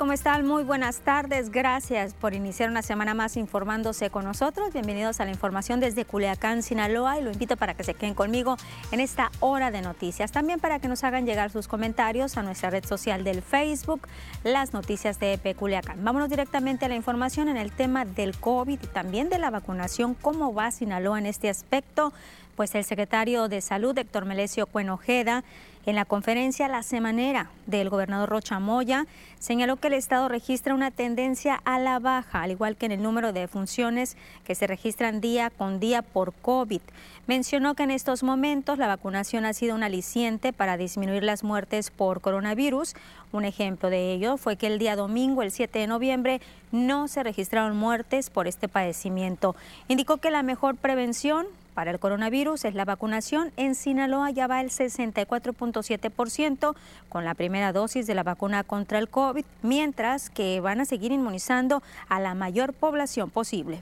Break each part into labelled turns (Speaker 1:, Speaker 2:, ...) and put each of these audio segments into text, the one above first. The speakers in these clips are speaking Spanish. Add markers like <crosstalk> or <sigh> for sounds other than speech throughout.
Speaker 1: ¿Cómo están? Muy buenas tardes. Gracias por iniciar una semana más informándose con nosotros. Bienvenidos a la información desde Culiacán, Sinaloa y lo invito para que se queden conmigo en esta hora de noticias. También para que nos hagan llegar sus comentarios a nuestra red social del Facebook, las noticias de EP Culiacán. Vámonos directamente a la información en el tema del COVID y también de la vacunación. ¿Cómo va Sinaloa en este aspecto? Pues el secretario de Salud, Héctor Melesio Cuenojeda, en la conferencia La Semanera del gobernador Rocha Moya, señaló que el Estado registra una tendencia a la baja, al igual que en el número de funciones que se registran día con día por COVID. Mencionó que en estos momentos la vacunación ha sido un aliciente para disminuir las muertes por coronavirus. Un ejemplo de ello fue que el día domingo, el 7 de noviembre, no se registraron muertes por este padecimiento. Indicó que la mejor prevención para el coronavirus es la vacunación. En Sinaloa ya va el 64.7% con la primera dosis de la vacuna contra el COVID, mientras que van a seguir inmunizando a la mayor población posible.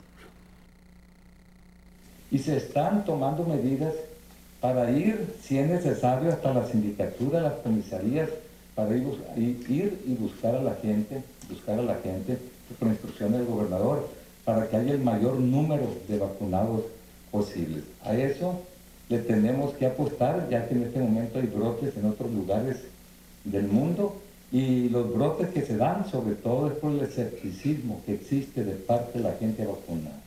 Speaker 2: Y se están tomando medidas para ir, si es necesario, hasta la sindicatura, las comisarías, para ir, ir y buscar a la gente, buscar a la gente, por instrucción del gobernador, para que haya el mayor número de vacunados posibles. A eso le tenemos que apostar, ya que en este momento hay brotes en otros lugares del mundo y los brotes que se dan sobre todo es por el escepticismo que existe de parte de la gente vacunada.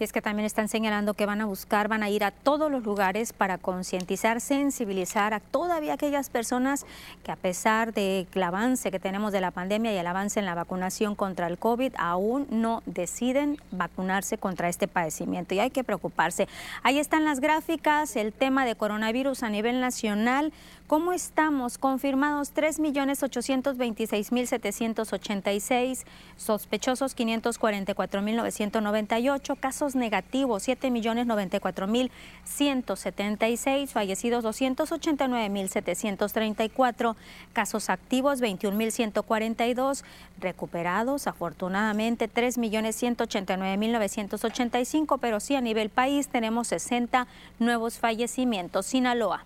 Speaker 1: Y es que también están señalando que van a buscar, van a ir a todos los lugares para concientizar, sensibilizar a todavía aquellas personas que a pesar del avance que tenemos de la pandemia y el avance en la vacunación contra el COVID, aún no deciden vacunarse contra este padecimiento. Y hay que preocuparse. Ahí están las gráficas, el tema de coronavirus a nivel nacional. ¿Cómo estamos? Confirmados 3.826.786, sospechosos 544.998, casos negativos 7.094.176, fallecidos 289.734, casos activos 21.142, recuperados afortunadamente 3.189.985, pero sí a nivel país tenemos 60 nuevos fallecimientos. Sinaloa.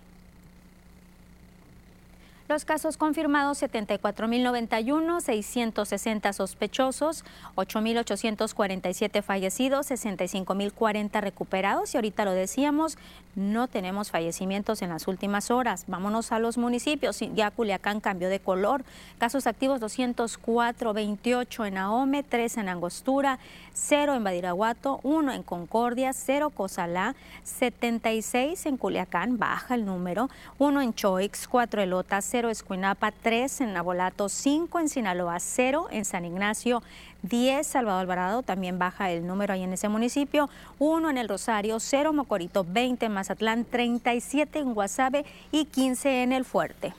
Speaker 1: Los casos confirmados 74.091, 660 sospechosos, 8.847 fallecidos, 65.040 recuperados y ahorita lo decíamos, no tenemos fallecimientos en las últimas horas. Vámonos a los municipios. Ya Culiacán cambió de color. Casos activos 204, 28 en Ahome, 3 en Angostura, 0 en Badiraguato, 1 en Concordia, 0 Cozalá, 76 en Culiacán, baja el número, 1 en Choix, 4 Elotas, 0 Escuinapa, 3 en Nabolato, 5 en Sinaloa, 0 en San Ignacio, 10 Salvador Alvarado, también baja el número ahí en ese municipio, 1 en El Rosario, 0 Mocorito, 20 en Mazatlán, 37 en Guasave y 15 en El Fuerte.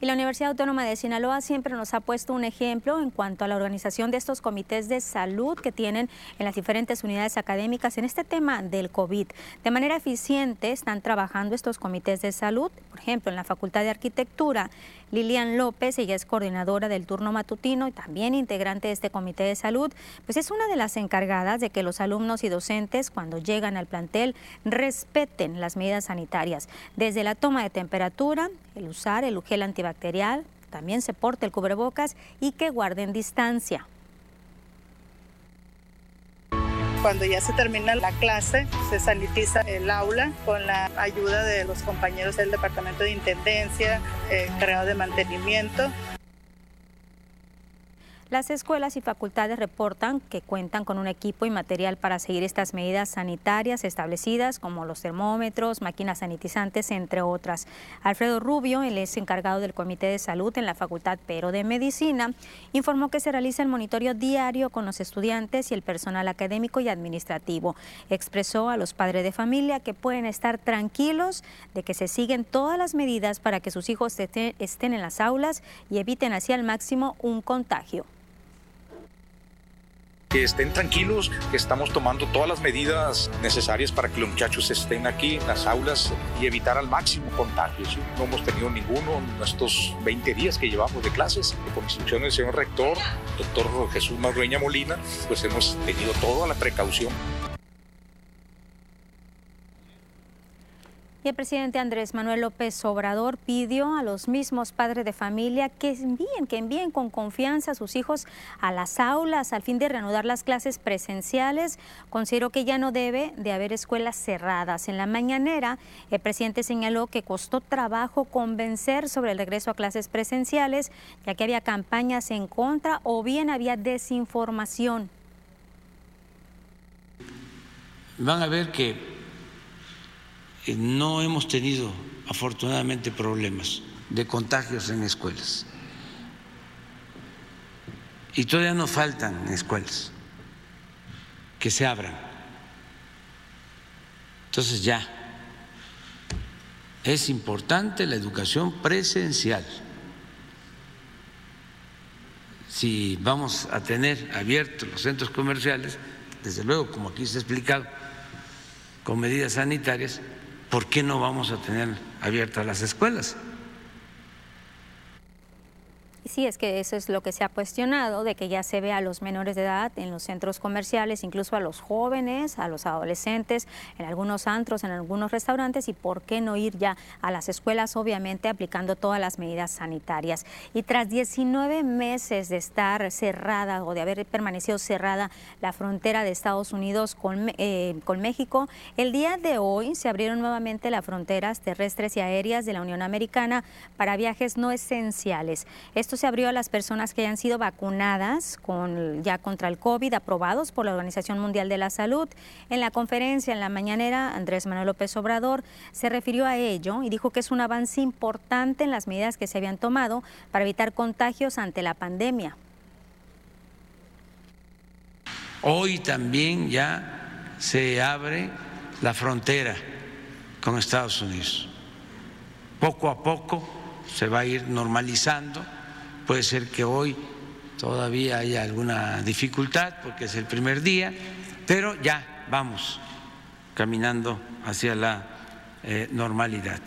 Speaker 1: Y la Universidad Autónoma de Sinaloa siempre nos ha puesto un ejemplo en cuanto a la organización de estos comités de salud que tienen en las diferentes unidades académicas en este tema del COVID. De manera eficiente están trabajando estos comités de salud, por ejemplo, en la Facultad de Arquitectura Lilian López, ella es coordinadora del turno matutino y también integrante de este comité de salud, pues es una de las encargadas de que los alumnos y docentes cuando llegan al plantel respeten las medidas sanitarias, desde la toma de temperatura, el usar el gel antibacterial, también se porte el cubrebocas y que guarden distancia.
Speaker 3: Cuando ya se termina la clase, se sanitiza el aula con la ayuda de los compañeros del Departamento de Intendencia, eh, de mantenimiento
Speaker 1: las escuelas y facultades reportan que cuentan con un equipo y material para seguir estas medidas sanitarias establecidas, como los termómetros, máquinas sanitizantes, entre otras. Alfredo Rubio, el es encargado del Comité de Salud en la Facultad Pero de Medicina, informó que se realiza el monitoreo diario con los estudiantes y el personal académico y administrativo. Expresó a los padres de familia que pueden estar tranquilos de que se siguen todas las medidas para que sus hijos estén en las aulas y eviten así al máximo un contagio
Speaker 4: que estén tranquilos, que estamos tomando todas las medidas necesarias para que los muchachos estén aquí en las aulas y evitar al máximo contagios. No hemos tenido ninguno en estos 20 días que llevamos de clases. Por instrucción del señor rector, doctor Jesús Marrueña Molina, pues hemos tenido toda la precaución
Speaker 1: El presidente Andrés Manuel López Obrador pidió a los mismos padres de familia que envíen, que envíen con confianza a sus hijos a las aulas al fin de reanudar las clases presenciales. Considero que ya no debe de haber escuelas cerradas. En la mañanera, el presidente señaló que costó trabajo convencer sobre el regreso a clases presenciales, ya que había campañas en contra o bien había desinformación.
Speaker 5: Van a ver que no hemos tenido afortunadamente problemas de contagios en escuelas. Y todavía nos faltan escuelas que se abran. Entonces ya, es importante la educación presencial. Si vamos a tener abiertos los centros comerciales, desde luego, como aquí se ha explicado, con medidas sanitarias, ¿por qué no vamos a tener abiertas las escuelas?
Speaker 1: Sí, es que eso es lo que se ha cuestionado, de que ya se ve a los menores de edad en los centros comerciales, incluso a los jóvenes, a los adolescentes, en algunos antros, en algunos restaurantes, y por qué no ir ya a las escuelas, obviamente aplicando todas las medidas sanitarias. Y tras 19 meses de estar cerrada o de haber permanecido cerrada la frontera de Estados Unidos con, eh, con México, el día de hoy se abrieron nuevamente las fronteras terrestres y aéreas de la Unión Americana para viajes no esenciales. Esto se abrió a las personas que hayan sido vacunadas con, ya contra el COVID, aprobados por la Organización Mundial de la Salud. En la conferencia en la mañanera, Andrés Manuel López Obrador se refirió a ello y dijo que es un avance importante en las medidas que se habían tomado para evitar contagios ante la pandemia.
Speaker 5: Hoy también ya se abre la frontera con Estados Unidos. Poco a poco se va a ir normalizando Puede ser que hoy todavía haya alguna dificultad porque es el primer día, pero ya vamos caminando hacia la eh, normalidad.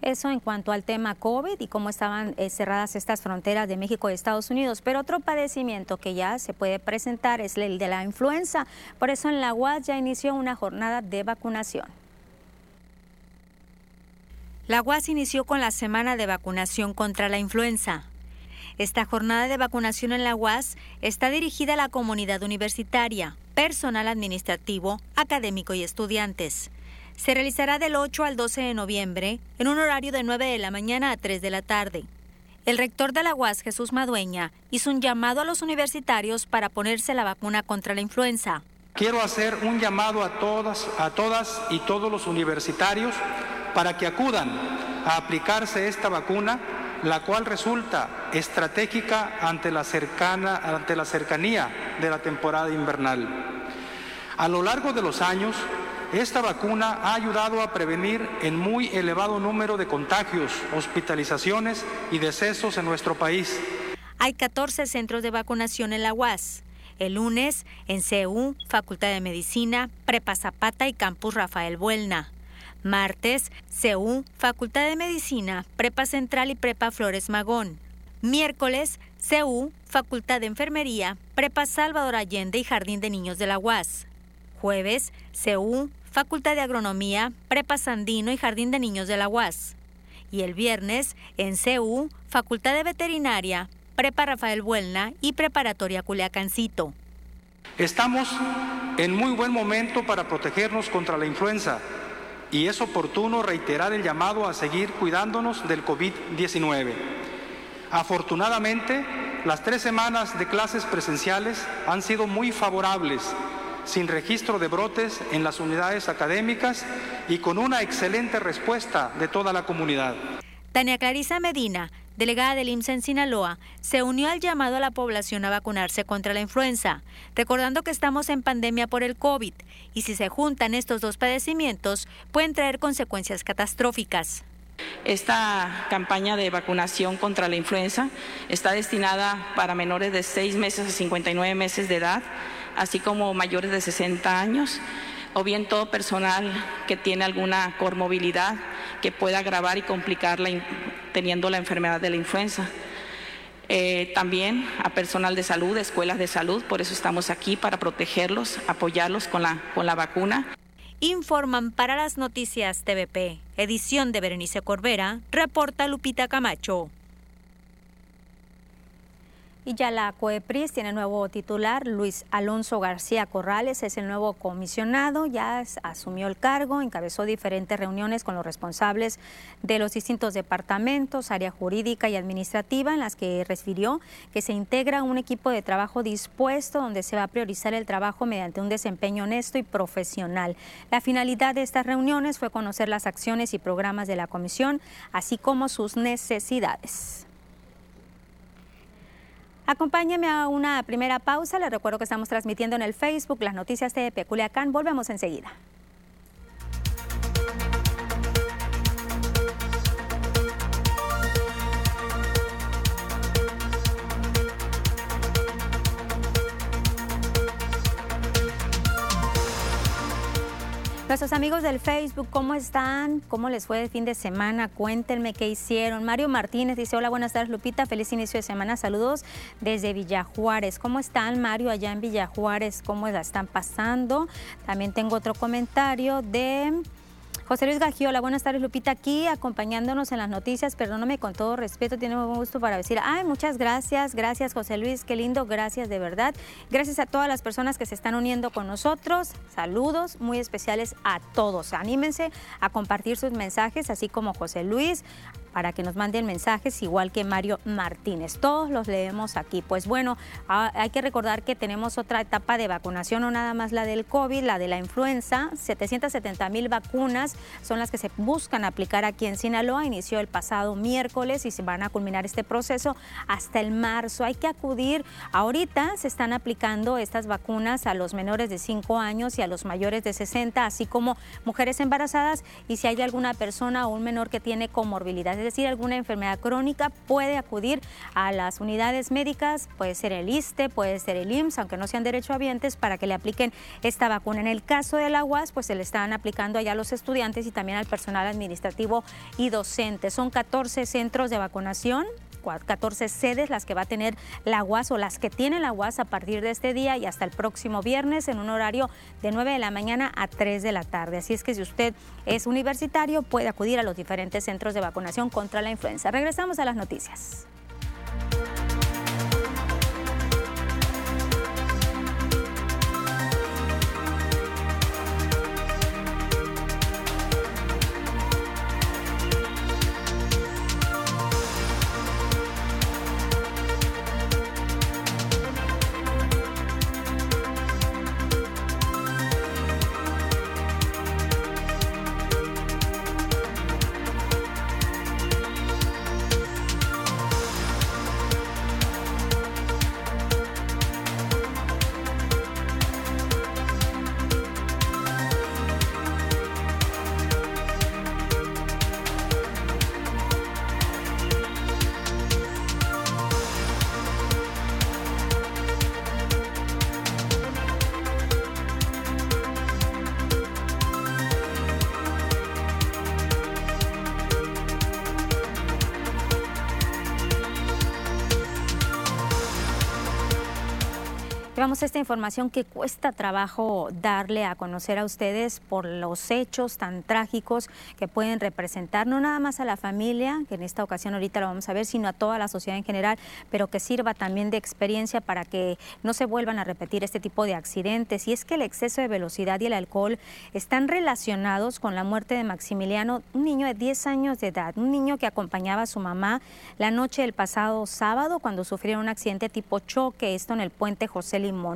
Speaker 1: Eso en cuanto al tema COVID y cómo estaban eh, cerradas estas fronteras de México y Estados Unidos. Pero otro padecimiento que ya se puede presentar es el de la influenza. Por eso en la UAS ya inició una jornada de vacunación. La UAS inició con la semana de vacunación contra la influenza. Esta jornada de vacunación en la UAS está dirigida a la comunidad universitaria, personal administrativo, académico y estudiantes. Se realizará del 8 al 12 de noviembre en un horario de 9 de la mañana a 3 de la tarde. El rector de la UAS, Jesús Madueña, hizo un llamado a los universitarios para ponerse la vacuna contra la influenza.
Speaker 6: Quiero hacer un llamado a todas, a todas y todos los universitarios para que acudan a aplicarse esta vacuna, la cual resulta estratégica ante la, cercana, ante la cercanía de la temporada invernal. A lo largo de los años, esta vacuna ha ayudado a prevenir en muy elevado número de contagios, hospitalizaciones y decesos en nuestro país.
Speaker 1: Hay 14 centros de vacunación en la UAS. El lunes en CEU, Facultad de Medicina, Prepa Zapata y Campus Rafael Buelna. Martes, CEU, Facultad de Medicina, Prepa Central y Prepa Flores Magón. Miércoles, CEU, Facultad de Enfermería, Prepa Salvador Allende y Jardín de Niños de la UAS. Jueves, CEU, Facultad de Agronomía, Prepa Sandino y Jardín de Niños de la UAS. Y el viernes, en CEU, Facultad de Veterinaria, Prepa Rafael Buelna y Preparatoria Culiacancito.
Speaker 6: Estamos en muy buen momento para protegernos contra la influenza y es oportuno reiterar el llamado a seguir cuidándonos del COVID-19. Afortunadamente, las tres semanas de clases presenciales han sido muy favorables, sin registro de brotes en las unidades académicas y con una excelente respuesta de toda la comunidad.
Speaker 1: Tania Clarisa Medina, delegada del IMSS en Sinaloa, se unió al llamado a la población a vacunarse contra la influenza, recordando que estamos en pandemia por el COVID y si se juntan estos dos padecimientos pueden traer consecuencias catastróficas.
Speaker 7: Esta campaña de vacunación contra la influenza está destinada para menores de 6 meses a 59 meses de edad, así como mayores de 60 años, o bien todo personal que tiene alguna comorbilidad que pueda agravar y complicar teniendo la enfermedad de la influenza. Eh, también a personal de salud, escuelas de salud, por eso estamos aquí para protegerlos, apoyarlos con la, con la vacuna.
Speaker 1: informan para las noticias TVP, edición de Berenice Corbera, reporta Lupita Camacho. Y ya la COEPRIS tiene nuevo titular, Luis Alonso García Corrales es el nuevo comisionado, ya asumió el cargo, encabezó diferentes reuniones con los responsables de los distintos departamentos, área jurídica y administrativa, en las que refirió que se integra un equipo de trabajo dispuesto donde se va a priorizar el trabajo mediante un desempeño honesto y profesional. La finalidad de estas reuniones fue conocer las acciones y programas de la comisión, así como sus necesidades. Acompáñeme a una primera pausa. Les recuerdo que estamos transmitiendo en el Facebook las noticias de Peculiacán. Volvemos enseguida. Nuestros amigos del Facebook, ¿cómo están? ¿Cómo les fue el fin de semana? Cuéntenme qué hicieron. Mario Martínez dice, hola, buenas tardes Lupita, feliz inicio de semana, saludos desde Villajuárez. ¿Cómo están Mario allá en Villajuárez? ¿Cómo la están pasando? También tengo otro comentario de... José Luis Gagiola, buenas tardes Lupita, aquí acompañándonos en las noticias, perdóname con todo respeto, tiene un gusto para decir, ay, muchas gracias, gracias José Luis, qué lindo, gracias de verdad. Gracias a todas las personas que se están uniendo con nosotros, saludos muy especiales a todos. Anímense a compartir sus mensajes, así como José Luis, para que nos manden mensajes, igual que Mario Martínez. Todos los leemos aquí. Pues bueno, hay que recordar que tenemos otra etapa de vacunación, no nada más la del COVID, la de la influenza. 770 mil vacunas son las que se buscan aplicar aquí en Sinaloa. Inició el pasado miércoles y se van a culminar este proceso hasta el marzo. Hay que acudir. Ahorita se están aplicando estas vacunas a los menores de 5 años y a los mayores de 60, así como mujeres embarazadas. Y si hay alguna persona o un menor que tiene comorbilidad es decir, alguna enfermedad crónica, puede acudir a las unidades médicas, puede ser el ISTE, puede ser el IMSS, aunque no sean derechohabientes, para que le apliquen esta vacuna. En el caso de la UAS, pues se le están aplicando allá a los estudiantes y también al personal administrativo y docente. Son 14 centros de vacunación 14 sedes las que va a tener la UAS o las que tiene la UAS a partir de este día y hasta el próximo viernes en un horario de 9 de la mañana a 3 de la tarde. Así es que si usted es universitario puede acudir a los diferentes centros de vacunación contra la influenza. Regresamos a las noticias. A esta información que cuesta trabajo darle a conocer a ustedes por los hechos tan trágicos que pueden representar no nada más a la familia, que en esta ocasión ahorita lo vamos a ver, sino a toda la sociedad en general, pero que sirva también de experiencia para que no se vuelvan a repetir este tipo de accidentes. Y es que el exceso de velocidad y el alcohol están relacionados con la muerte de Maximiliano, un niño de 10 años de edad, un niño que acompañaba a su mamá la noche del pasado sábado cuando sufrieron un accidente tipo choque, esto en el puente José Limón.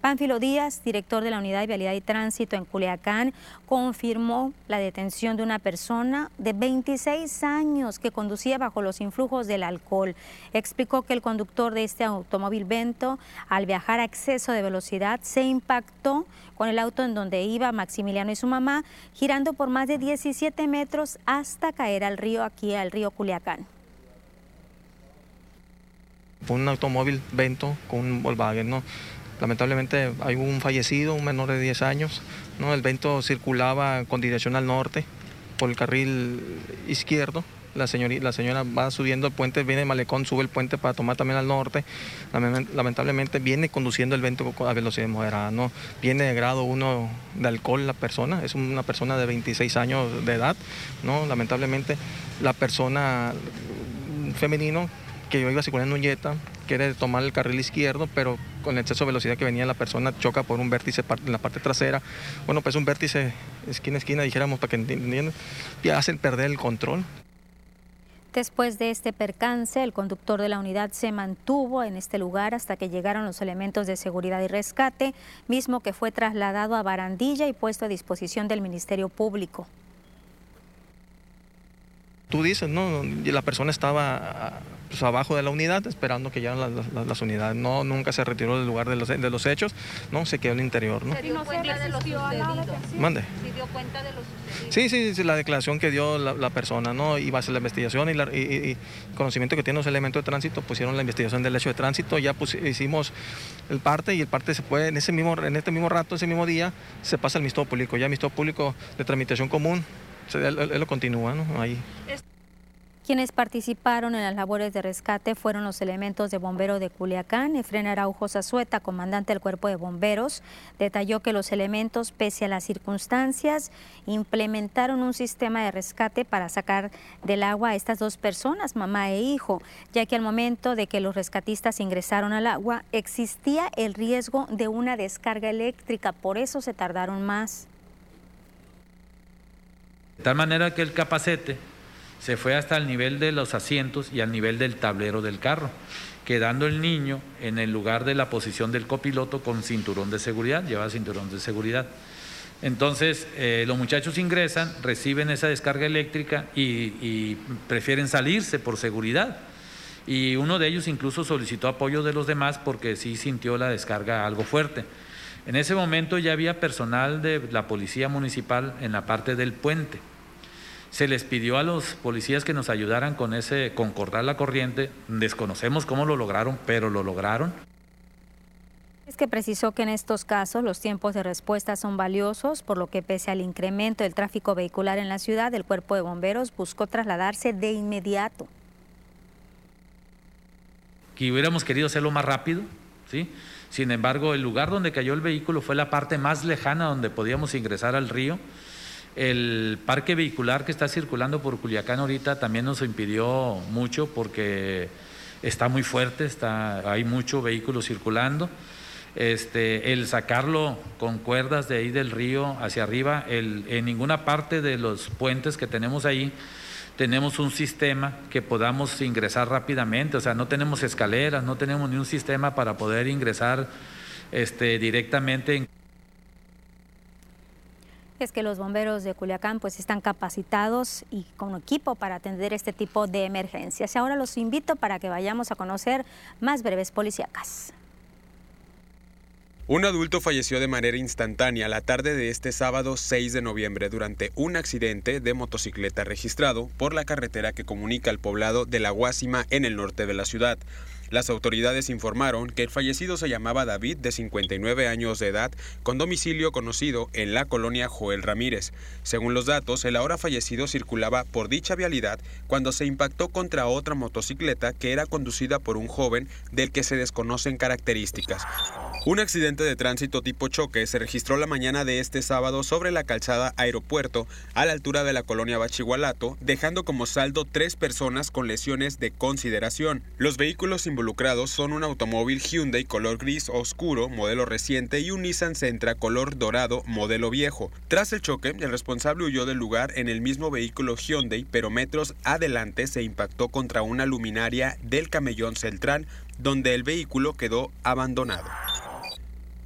Speaker 1: Pánfilo Díaz, director de la Unidad de Vialidad y Tránsito en Culiacán, confirmó la detención de una persona de 26 años que conducía bajo los influjos del alcohol. Explicó que el conductor de este automóvil Vento, al viajar a exceso de velocidad, se impactó con el auto en donde iba Maximiliano y su mamá, girando por más de 17 metros hasta caer al río aquí, al río Culiacán.
Speaker 8: Un automóvil Vento con un Volkswagen, ¿no? Lamentablemente hay un fallecido, un menor de 10 años. ¿no? El vento circulaba con dirección al norte por el carril izquierdo la, señora, va subiendo el puente, viene de Malecón, sube el puente para tomar también al norte. Lamentablemente viene conduciendo el vento a velocidad moderada, ¿no? Viene de grado 1 de alcohol la persona, es una persona de 26 años de edad, ¿no? Lamentablemente la persona femenino que yo iba circulando un Jetta, quiere tomar el carril izquierdo, pero con el exceso de velocidad que venía la persona choca por un vértice en la parte trasera. Bueno, pues un vértice esquina esquina, dijéramos, para que entiendan, y hacen perder el control.
Speaker 1: Después de este percance, el conductor de la unidad se mantuvo en este lugar hasta que llegaron los elementos de seguridad y rescate, mismo que fue trasladado a Barandilla y puesto a disposición del Ministerio Público.
Speaker 8: Tú dices, no, la persona estaba pues, abajo de la unidad esperando que llegaran las, unidades. No, nunca se retiró del lugar de los, de los hechos, no, se quedó en el interior. ¿no?
Speaker 1: ¿Se dio cuenta de lo sucedido?
Speaker 8: Mande.
Speaker 1: ¿Se dio cuenta de lo sucedido?
Speaker 8: Sí, sí, sí, la declaración que dio la, persona, ¿no? Y base a la investigación y, y, conocimiento que tienen los elementos de tránsito, pusieron la investigación del hecho de tránsito, ya hicimos el parte y el parte se puede, en ese mismo, en este mismo rato, ese mismo día, se pasa al Ministerio Público, ya el Ministerio Público de tramitación común, él, lo continúa, ¿no? Ahí.
Speaker 1: Quienes participaron en las labores de rescate fueron los elementos de bombero de Culiacán. Efren Araujo Zazueta, comandante del Cuerpo de Bomberos, detalló que los elementos, pese a las circunstancias, implementaron un sistema de rescate para sacar del agua a estas dos personas, mamá e hijo, ya que al momento de que los rescatistas ingresaron al agua existía el riesgo de una descarga eléctrica, por eso se tardaron más.
Speaker 9: De tal manera que el capacete se fue hasta el nivel de los asientos y al nivel del tablero del carro, quedando el niño en el lugar de la posición del copiloto con cinturón de seguridad, lleva cinturón de seguridad. Entonces, eh, los muchachos ingresan, reciben esa descarga eléctrica y, prefieren salirse por seguridad. Y uno de ellos incluso solicitó apoyo de los demás porque sí sintió la descarga algo fuerte. En ese momento ya había personal de la policía municipal en la parte del puente se les pidió a los policías que nos ayudaran con ese, con cortar la corriente. Desconocemos cómo lo lograron, pero lo lograron.
Speaker 1: Es que precisó que en estos casos los tiempos de respuesta son valiosos, por lo que pese al incremento del tráfico vehicular en la ciudad, el cuerpo de bomberos buscó trasladarse de inmediato.
Speaker 9: Que hubiéramos querido hacerlo más rápido, ¿sí? Sin embargo, el lugar donde cayó el vehículo fue la parte más lejana donde podíamos ingresar al río el parque vehicular que está circulando por Culiacán ahorita también nos impidió mucho porque está muy fuerte, está, hay mucho vehículo circulando. Este, el sacarlo con cuerdas de ahí del río hacia arriba, en ninguna parte de los puentes que tenemos ahí tenemos un sistema que podamos ingresar rápidamente, o sea, no tenemos escaleras, no tenemos ni un sistema para poder ingresar este, directamente
Speaker 1: es que los bomberos de Culiacán pues están capacitados y con equipo para atender este tipo de emergencias. Ahora los invito para que vayamos a conocer más breves policíacas.
Speaker 10: Un adulto falleció de manera instantánea la tarde de este sábado 6 de noviembre durante un accidente de motocicleta registrado por la carretera que comunica el poblado de La Guásima en el norte de la ciudad. Las autoridades informaron que el fallecido se llamaba David, de 59 años de edad, con domicilio conocido en la colonia Joel Ramírez. Según los datos, el ahora fallecido circulaba por dicha vialidad cuando se impactó contra otra motocicleta que era conducida por un joven del que se desconocen características. Un accidente de tránsito tipo choque se registró la mañana de este sábado sobre la calzada Aeropuerto a la altura de la colonia Bachigualato, dejando como saldo tres personas con lesiones de consideración. Los vehículos involucrados son un automóvil Hyundai color gris oscuro, modelo reciente, y un Nissan Sentra color dorado, modelo viejo. Tras el choque, el responsable huyó del lugar en el mismo vehículo Hyundai, pero metros adelante se impactó contra una luminaria del camellón Celtrán, donde el vehículo quedó abandonado.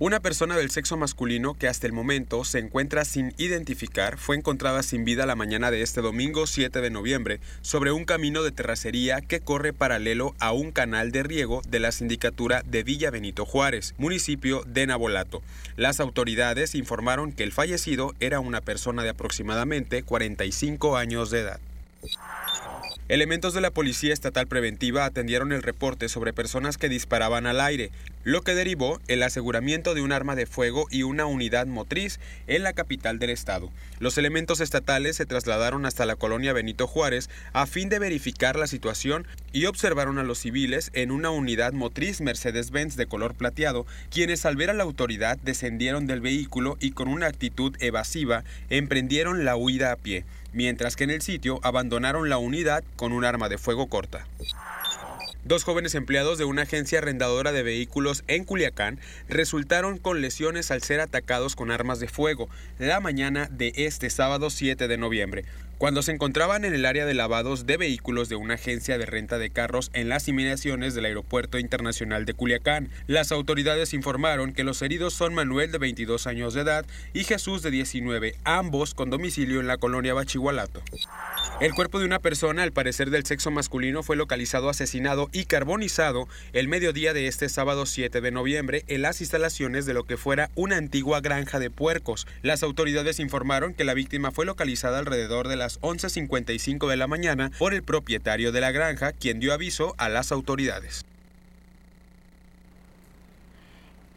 Speaker 10: Una persona del sexo masculino que hasta el momento se encuentra sin identificar fue encontrada sin vida la mañana de este domingo 7 de noviembre sobre un camino de terracería que corre paralelo a un canal de riego de la sindicatura de Villa Benito Juárez, municipio de Nabolato. Las autoridades informaron que el fallecido era una persona de aproximadamente 45 años de edad. Elementos de la Policía Estatal Preventiva atendieron el reporte sobre personas que disparaban al aire, lo que derivó el aseguramiento de un arma de fuego y una unidad motriz en la capital del estado. Los elementos estatales se trasladaron hasta la colonia Benito Juárez a fin de verificar la situación y observaron a los civiles en una unidad motriz Mercedes-Benz de color plateado, quienes al ver a la autoridad descendieron del vehículo y con una actitud evasiva emprendieron la huida a pie mientras que en el sitio abandonaron la unidad con un arma de fuego corta. Dos jóvenes empleados de una agencia arrendadora de vehículos en Culiacán resultaron con lesiones al ser atacados con armas de fuego la mañana de este sábado 7 de noviembre cuando se encontraban en el área de lavados de vehículos de una agencia de renta de carros en las inmediaciones del Aeropuerto Internacional de Culiacán. Las autoridades informaron que los heridos son Manuel de 22 años de edad y Jesús de 19, ambos con domicilio en la colonia Bachihualato. El cuerpo de una persona, al parecer del sexo masculino, fue localizado asesinado y carbonizado el mediodía de este sábado 7 de noviembre en las instalaciones de lo que fuera una antigua granja de puercos. Las autoridades informaron que la víctima fue localizada alrededor de las 11.55 de la mañana por el propietario de la granja, quien dio aviso a las autoridades.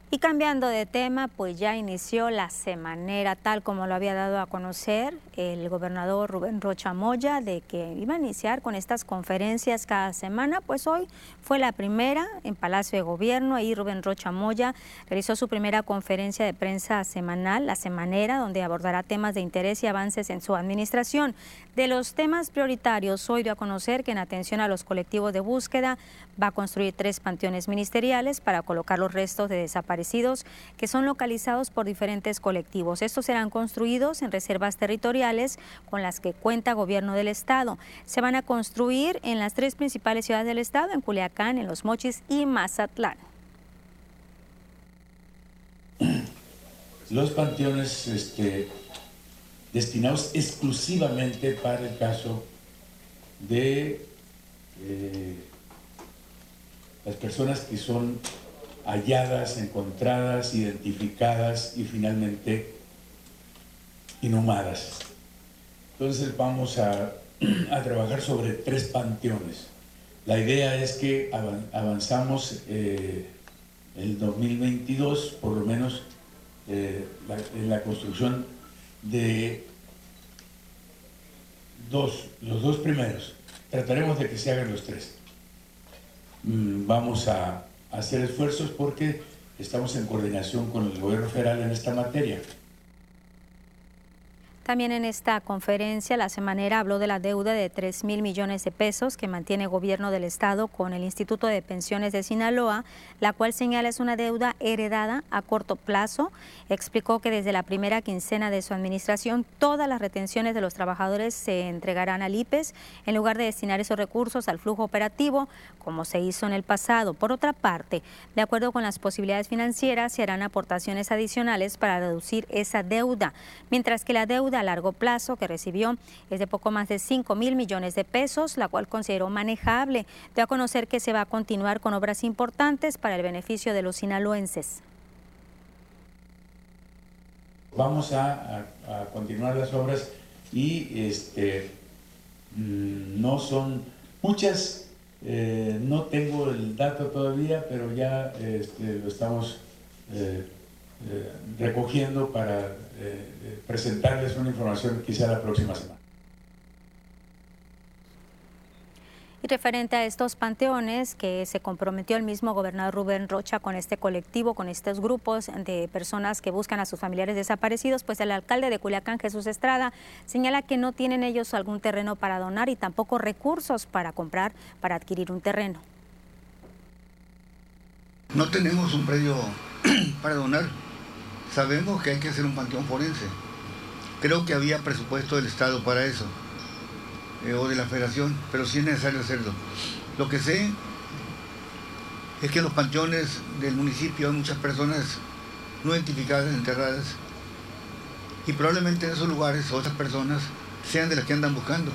Speaker 1: Y cambiando de tema, pues ya inició la semanera, tal como lo había dado a conocer el gobernador Rubén Rocha Moya, de que iba a iniciar con estas conferencias cada semana. Pues hoy fue la primera en Palacio de Gobierno. Ahí Rubén Rocha Moya realizó su primera conferencia de prensa semanal, la semanera, donde abordará temas de interés y avances en su administración. De los temas prioritarios, hoy dio a conocer que en atención a los colectivos de búsqueda va a construir tres panteones ministeriales para colocar los restos de desaparecidos que son localizados por diferentes colectivos. Estos serán construidos en reservas territoriales con las que cuenta gobierno del estado. Se van a construir en las tres principales ciudades del estado, en Culiacán, en Los Mochis y Mazatlán.
Speaker 11: Los panteones este, destinados exclusivamente para el caso de eh, las personas que son halladas, encontradas, identificadas y finalmente inhumadas. Entonces vamos a, <clears throat> trabajar sobre tres panteones. La idea es que avanzamos eh, el 2022, por lo menos, eh, en la construcción de dos, los dos primeros. Trataremos de que se hagan los tres. Mm, vamos a hacer esfuerzos porque estamos en coordinación con el gobierno federal en esta materia.
Speaker 1: También en esta conferencia, la semanera habló de la deuda de 3 mil millones de pesos que mantiene el gobierno del estado con el Instituto de Pensiones de Sinaloa, la cual señala es una deuda heredada a corto plazo. Explicó que desde la primera quincena de su administración, todas las retenciones de los trabajadores se entregarán al IPES en lugar de destinar esos recursos al flujo operativo, como se hizo en el pasado. Por otra parte, de acuerdo con las posibilidades financieras, se harán aportaciones adicionales para reducir esa deuda, mientras que la deuda a largo plazo que recibió es de poco más de 5 mil millones de pesos, la cual consideró manejable. De a conocer que se va a continuar con obras importantes para el beneficio de los sinaloenses.
Speaker 11: Vamos a, continuar las obras y este, mm, no son muchas, eh, no tengo el dato todavía, pero ya este, lo estamos eh, eh, recogiendo para eh, eh, presentarles una información quizá la próxima semana.
Speaker 1: Y referente a estos panteones que se comprometió el mismo gobernador Rubén Rocha con este colectivo, con estos grupos de personas que buscan a sus familiares desaparecidos, pues el alcalde de Culiacán, Jesús Estrada, señala que no tienen ellos algún terreno para donar y tampoco recursos para comprar, para adquirir un terreno.
Speaker 12: No tenemos un predio <clears throat> para donar Sabemos que hay que hacer un panteón forense. Creo que había presupuesto del Estado para eso, eh, o de la Federación, pero sí es necesario hacerlo. Lo que sé es que en los panteones del municipio hay muchas personas no identificadas, enterradas, y probablemente en esos lugares otras personas sean de las que andan buscando.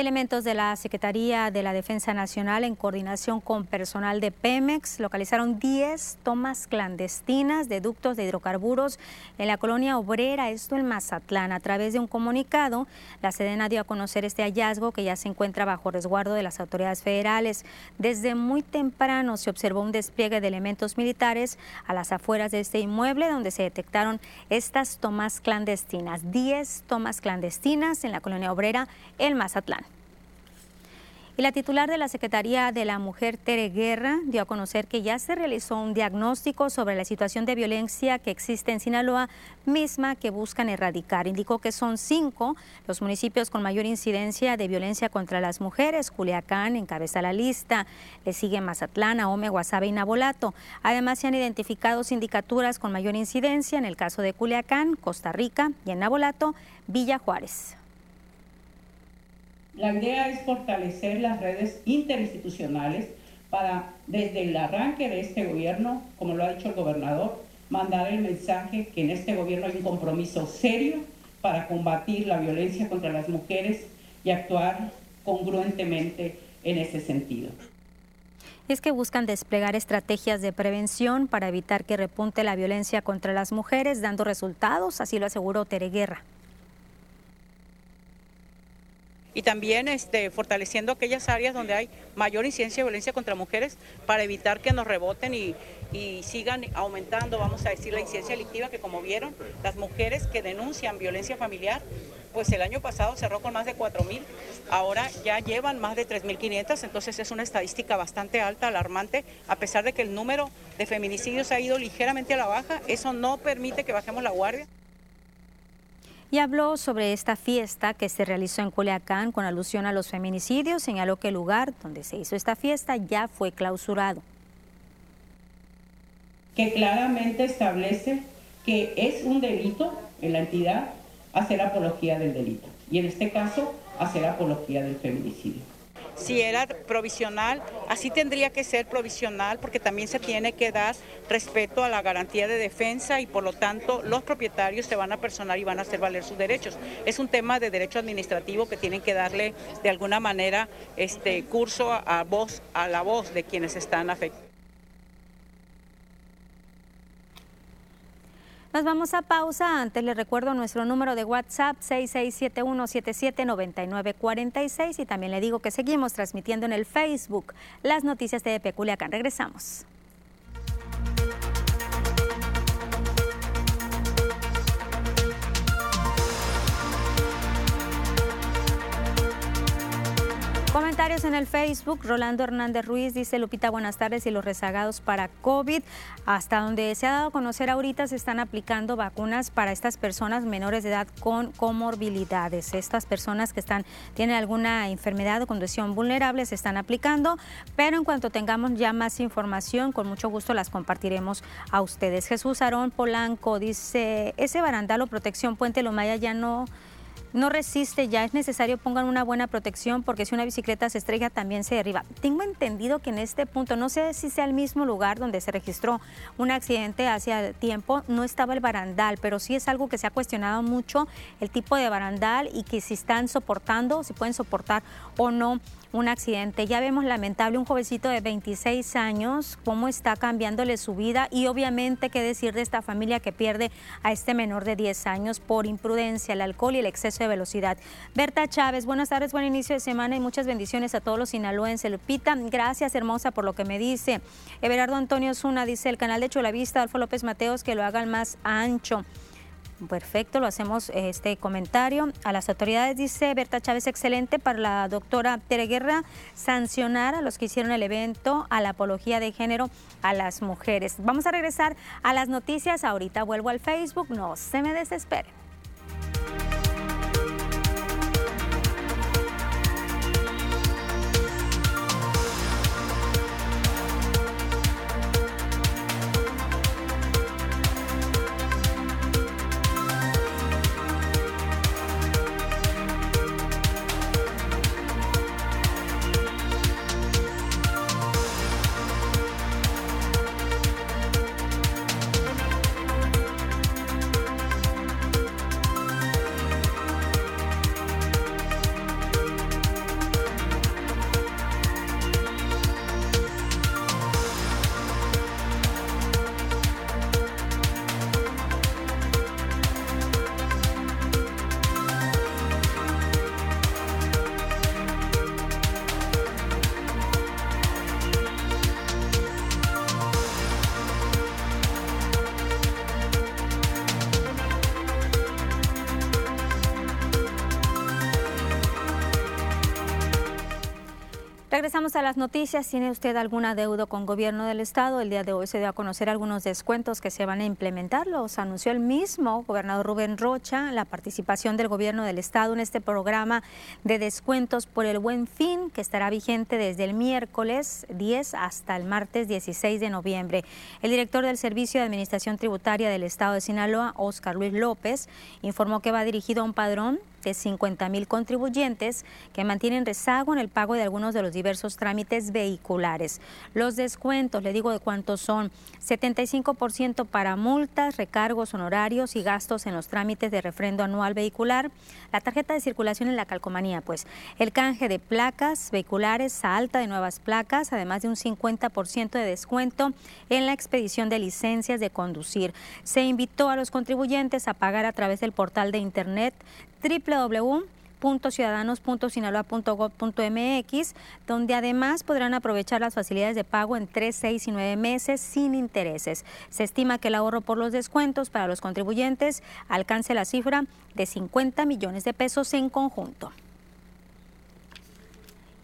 Speaker 1: Elementos de la Secretaría de la Defensa Nacional, en coordinación con personal de Pemex, localizaron 10 tomas clandestinas de ductos de hidrocarburos en la colonia obrera, esto en Mazatlán. A través de un comunicado, la Sedena dio a conocer este hallazgo que ya se encuentra bajo resguardo de las autoridades federales. Desde muy temprano se observó un despliegue de elementos militares a las afueras de este inmueble, donde se detectaron estas tomas clandestinas. 10 tomas clandestinas en la colonia obrera, en Mazatlán. Y la titular de la Secretaría de la Mujer, Tere Guerra, dio a conocer que ya se realizó un diagnóstico sobre la situación de violencia que existe en Sinaloa, misma que buscan erradicar. Indicó que son cinco los municipios con mayor incidencia de violencia contra las mujeres. Culiacán encabeza la lista. Le sigue Mazatlán, Ahome, Guasave y Nabolato. Además, se han identificado sindicaturas con mayor incidencia en el caso de Culiacán, Costa Rica y en Nabolato, Villa Juárez.
Speaker 13: La idea es fortalecer las redes interinstitucionales para, desde el arranque de este gobierno, como lo ha dicho el gobernador, mandar el mensaje que en este gobierno hay un compromiso serio para combatir la violencia contra las mujeres y actuar congruentemente en ese sentido.
Speaker 1: Es que buscan desplegar estrategias de prevención para evitar que repunte la violencia contra las mujeres, dando resultados, así lo aseguró Tere Guerra.
Speaker 14: Y también este, fortaleciendo aquellas áreas donde hay mayor incidencia de violencia contra mujeres para evitar que nos reboten y, sigan aumentando, vamos a decir, la incidencia delictiva que como vieron, las mujeres que denuncian violencia familiar, pues el año pasado cerró con más de 4.000, ahora ya llevan más de 3.500, entonces es una estadística bastante alta, alarmante, a pesar de que el número de feminicidios ha ido ligeramente a la baja, eso no permite que bajemos la guardia
Speaker 1: y habló sobre esta fiesta que se realizó en Culiacán con alusión a los feminicidios. Señaló que el lugar donde se hizo esta fiesta ya fue clausurado.
Speaker 13: Que claramente establece que es un delito en la entidad hacer apología del delito y en este caso hacer apología del feminicidio
Speaker 14: si era provisional, así tendría que ser provisional porque también se tiene que dar respeto a la garantía de defensa y por lo tanto los propietarios se van a personar y van a hacer valer sus derechos. Es un tema de derecho administrativo que tienen que darle de alguna manera este curso a, voz, a la voz de quienes están afectados.
Speaker 1: Nos vamos a pausa. Antes les recuerdo nuestro número de WhatsApp 6671779946 y también le digo que seguimos transmitiendo en el Facebook las noticias de Peculiacán. Regresamos. Comentarios en el Facebook. Rolando Hernández Ruiz dice, Lupita, buenas tardes y los rezagados para COVID. Hasta donde se ha dado a conocer ahorita se están aplicando vacunas para estas personas menores de edad con comorbilidades. Estas personas que están, tienen alguna enfermedad o condición vulnerable se están aplicando, pero en cuanto tengamos ya más información, con mucho gusto las compartiremos a ustedes. Jesús Aarón Polanco dice, ese barandal o protección Puente Lomaya ya no no resiste, ya es necesario pongan una buena protección porque si una bicicleta se estrella también se derriba. Tengo entendido que en este punto, no sé si sea el mismo lugar donde se registró un accidente hace tiempo, no estaba el barandal, pero sí es algo que se ha cuestionado mucho el tipo de barandal y que si están soportando, si pueden soportar o no un accidente. Ya vemos lamentable un jovencito de 26 años, cómo está cambiándole su vida y obviamente qué decir de esta familia que pierde a este menor de 10 años por imprudencia, el alcohol y el exceso de velocidad. Berta Chávez, buenas tardes, buen inicio de semana y muchas bendiciones a todos los sinaloenses. Lupita, gracias hermosa por lo que me dice. Everardo Antonio Zuna dice, el canal de Chulavista, Alfo López Mateos, que lo hagan más ancho. Perfecto, lo hacemos este comentario. A las autoridades dice Berta Chávez, excelente para la doctora Tere Guerra sancionar a los que hicieron el evento a la apología de género a las mujeres. Vamos a regresar a las noticias. Ahorita vuelvo al Facebook, no se me desesperen. A las noticias. ¿Tiene usted alguna deuda con gobierno del estado? El día de hoy se dio a conocer algunos descuentos que se van a implementar. Los anunció el mismo gobernador Rubén Rocha, la participación del gobierno del estado en este programa de descuentos por el buen fin que estará vigente desde el miércoles 10 hasta el martes 16 de noviembre. El director del Servicio de Administración Tributaria del estado de Sinaloa, Oscar Luis López, informó que va dirigido a un padrón de 50 mil contribuyentes que mantienen rezago en el pago de algunos de los diversos trámites vehiculares. Los descuentos, le digo de cuántos son, 75% para multas, recargos honorarios y gastos en los trámites de refrendo anual vehicular, la tarjeta de circulación en la calcomanía, pues el canje de placas vehiculares a alta de nuevas placas, además de un 50% de descuento en la expedición de licencias de conducir. Se invitó a los contribuyentes a pagar a través del portal de internet www.ciudadanos.sinaloa.gov.mx, donde además podrán aprovechar las facilidades de pago en 3, 6 y 9 meses sin intereses. Se estima que el ahorro por los descuentos para los contribuyentes alcance la cifra de 50 millones de pesos en conjunto.